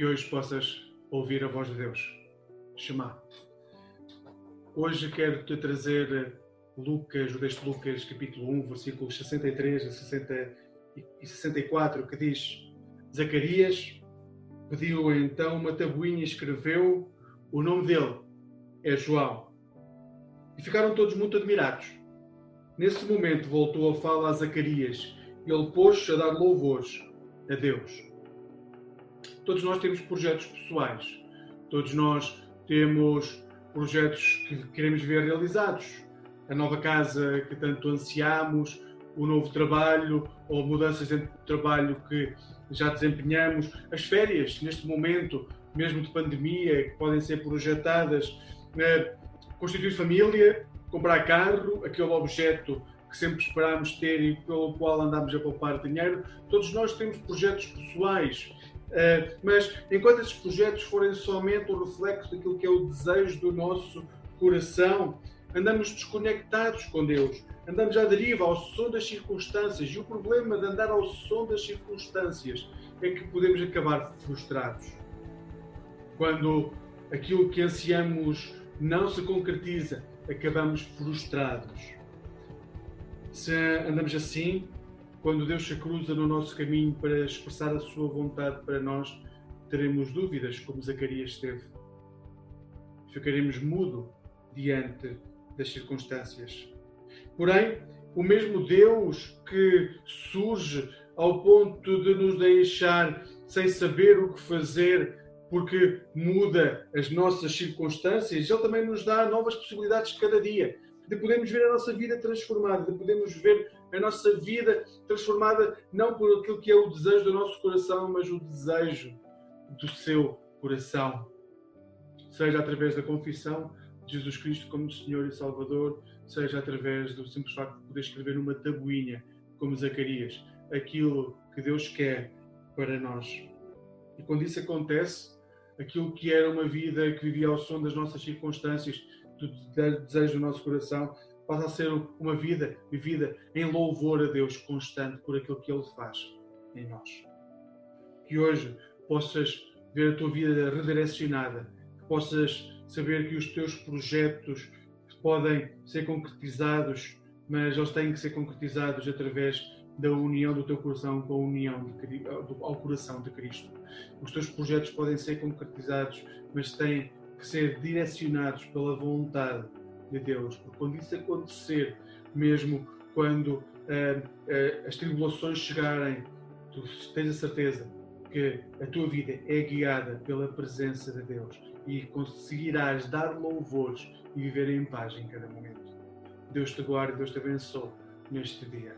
que hoje possas ouvir a voz de Deus. Chamar. Hoje quero-te trazer Lucas, o texto de Lucas, capítulo 1, versículos 63 a 60 e 64, que diz: Zacarias pediu então uma tabuinha e escreveu o nome dele, é João. E ficaram todos muito admirados. Nesse momento voltou a fala a Zacarias e ele pôs-se a dar louvores a Deus. Todos nós temos projetos pessoais, todos nós temos projetos que queremos ver realizados. A nova casa que tanto ansiamos, o novo trabalho ou mudanças do trabalho que já desempenhamos, as férias neste momento, mesmo de pandemia, que podem ser projetadas, eh, constituir família, comprar carro, aquele objeto que sempre esperámos ter e pelo qual andamos a poupar dinheiro. Todos nós temos projetos pessoais, eh, mas enquanto esses projetos forem somente o reflexo daquilo que é o desejo do nosso coração, andamos desconectados com Deus, andamos à deriva, ao som das circunstâncias. E o problema de andar ao som das circunstâncias é que podemos acabar frustrados. Quando aquilo que ansiamos não se concretiza, acabamos frustrados. Se andamos assim, quando Deus se cruza no nosso caminho para expressar a sua vontade para nós, teremos dúvidas, como Zacarias teve. Ficaremos mudo diante das circunstâncias. Porém, o mesmo Deus que surge ao ponto de nos deixar sem saber o que fazer porque muda as nossas circunstâncias, Ele também nos dá novas possibilidades cada dia de podermos ver a nossa vida transformada, de podermos ver a nossa vida transformada não por aquilo que é o desejo do nosso coração, mas o desejo do seu coração. Seja através da confissão de Jesus Cristo como Senhor e Salvador, seja através do simples facto de poder escrever numa tabuinha, como Zacarias, aquilo que Deus quer para nós. E quando isso acontece, aquilo que era uma vida que vivia ao som das nossas circunstâncias, do desejo do nosso coração, passa a ser uma vida vivida em louvor a Deus constante por aquilo que Ele faz em nós. Que hoje possas ver a tua vida redirecionada, que possas saber que os teus projetos podem ser concretizados, mas eles têm que ser concretizados através da união do teu coração com a união de, ao coração de Cristo. Os teus projetos podem ser concretizados, mas têm ser direcionados pela vontade de Deus. Porque quando isso acontecer, mesmo quando uh, uh, as tribulações chegarem, tu tens a certeza que a tua vida é guiada pela presença de Deus e conseguirás dar louvores e viver em paz em cada momento. Deus te guarde, Deus te abençoe neste dia.